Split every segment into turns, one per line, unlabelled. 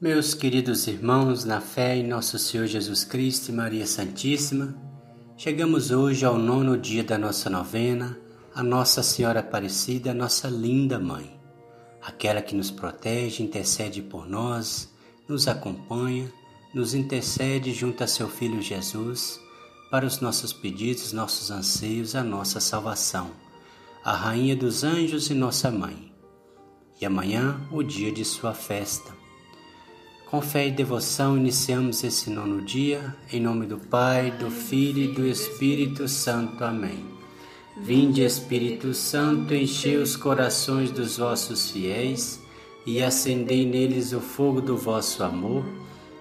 Meus queridos irmãos, na fé em nosso Senhor Jesus Cristo e Maria Santíssima, chegamos hoje ao nono dia da nossa novena, a Nossa Senhora Aparecida, nossa linda mãe, aquela que nos protege, intercede por nós, nos acompanha, nos intercede junto a seu Filho Jesus para os nossos pedidos, nossos anseios, a nossa salvação, a Rainha dos Anjos e nossa mãe. E amanhã, o dia de sua festa com fé e devoção, iniciamos esse nono dia, em nome do Pai, do Filho e do Espírito Santo. Amém. Vinde, Espírito Santo, enchei os corações dos vossos fiéis e acendei neles o fogo do vosso amor.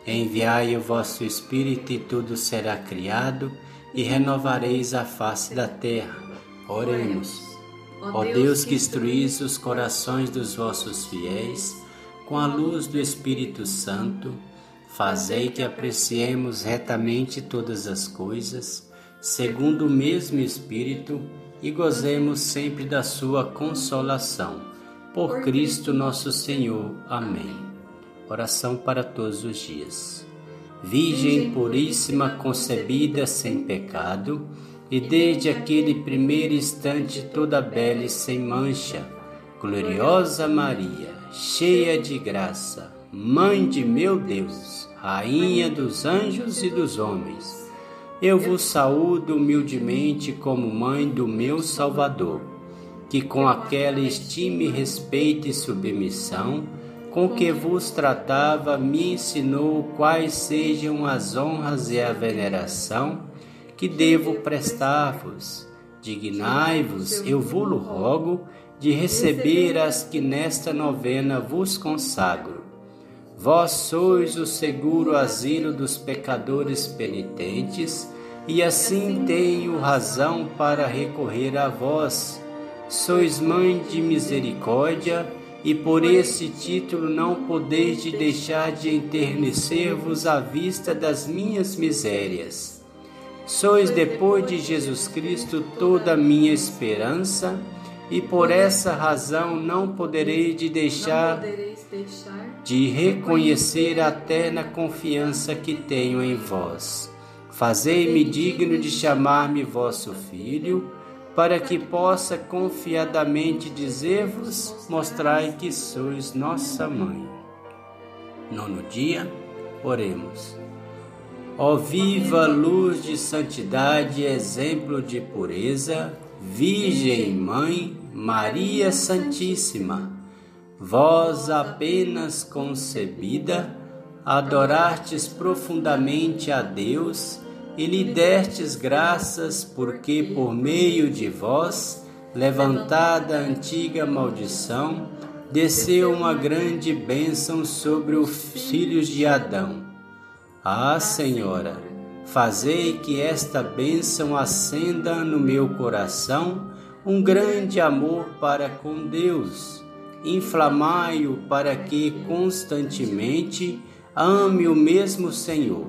Enviai o vosso Espírito e tudo será criado e renovareis a face da terra. Oremos. Ó Deus que instruís os corações dos vossos fiéis, com a luz do Espírito Santo, fazei que apreciemos retamente todas as coisas, segundo o mesmo Espírito, e gozemos sempre da sua consolação. Por Cristo nosso Senhor. Amém. Oração para todos os dias. Virgem puríssima, concebida sem pecado, e desde aquele primeiro instante toda bela e sem mancha, gloriosa Maria, cheia de graça, Mãe de meu Deus, Rainha dos anjos e dos homens, eu vos saúdo humildemente como mãe do meu Salvador, que com aquela estima respeito e submissão com que vos tratava, me ensinou quais sejam as honras e a veneração que devo prestar-vos. Dignai-vos, eu vos rogo, de receber as que nesta novena vos consagro. Vós sois o seguro asilo dos pecadores penitentes, e assim tenho razão para recorrer a vós. Sois mãe de misericórdia, e por esse título não podeis de deixar de enternecer-vos à vista das minhas misérias. Sois depois de Jesus Cristo toda a minha esperança, e por essa razão não poderei de deixar de reconhecer a eterna confiança que tenho em vós. Fazei-me digno de chamar-me vosso filho, para que possa confiadamente dizer-vos: mostrai que sois nossa mãe. Nono dia, oremos. Ó viva luz de santidade, exemplo de pureza, Virgem Mãe, Maria Santíssima, vós apenas concebida, adorastes profundamente a Deus e lhe destes graças, porque por meio de vós, levantada a antiga maldição, desceu uma grande bênção sobre os filhos de Adão. Ah, Senhora, fazei que esta bênção acenda no meu coração um grande amor para com Deus. Inflamai-o para que constantemente ame o mesmo Senhor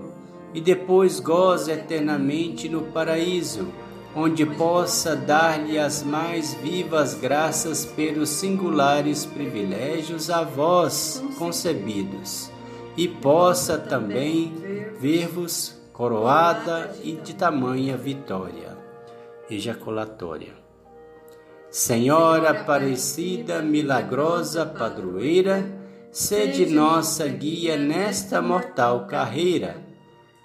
e depois goze eternamente no paraíso, onde possa dar-lhe as mais vivas graças pelos singulares privilégios a vós concebidos, e possa também ver-vos coroada e de tamanha vitória. Ejaculatória. Senhora Aparecida, milagrosa padroeira, sede nossa guia nesta mortal carreira.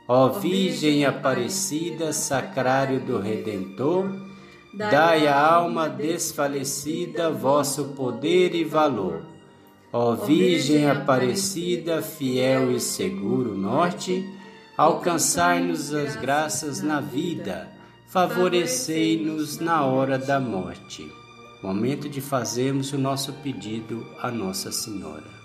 Ó Virgem Aparecida, sacrário do Redentor, dai à alma desfalecida vosso poder e valor. Ó Virgem Aparecida, fiel e seguro norte, alcançai-nos as graças na vida favorecei-nos na hora da morte. Momento de fazermos o nosso pedido a Nossa Senhora.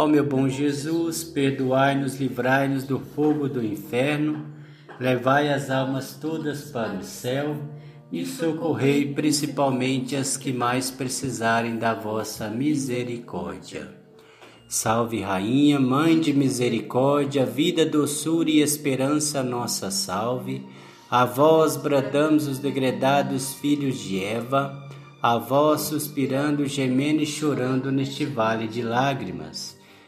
Ó meu bom Jesus, perdoai-nos, livrai-nos do fogo do inferno, levai as almas todas para o céu e socorrei principalmente as que mais precisarem da vossa misericórdia. Salve, Rainha, Mãe de misericórdia, vida, doçura e esperança, nossa salve. A vós bradamos os degredados filhos de Eva, a vós suspirando, gemendo e chorando neste vale de lágrimas.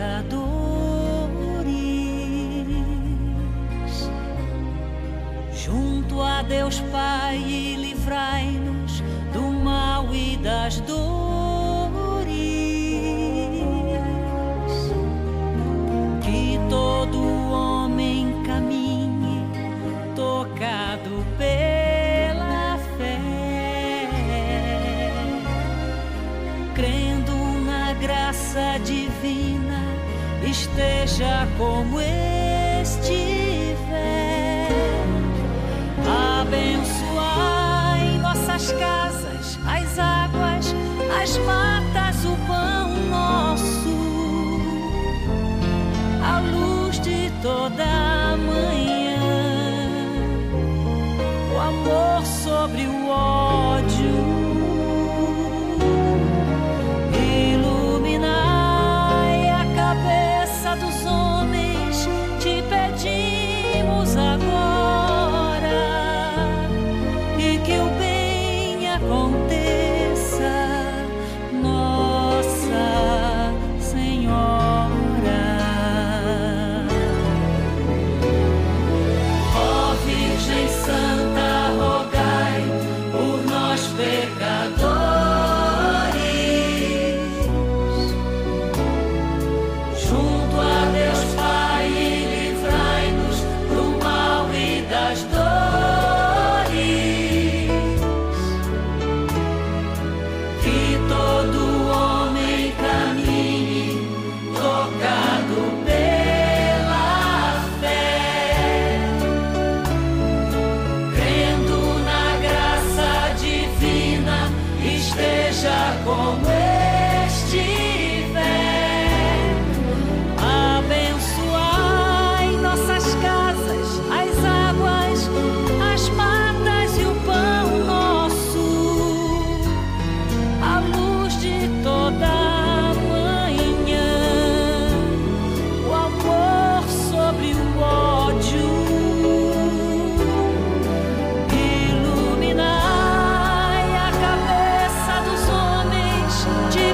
Pecadores. Junto a Deus Pai livrai-nos do mal e das dores. Graça divina esteja como estiver. Abençoai nossas casas, as águas, as matas, o pão nosso, a luz de toda manhã, o amor sobre o ódio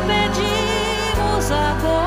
pedimos agora.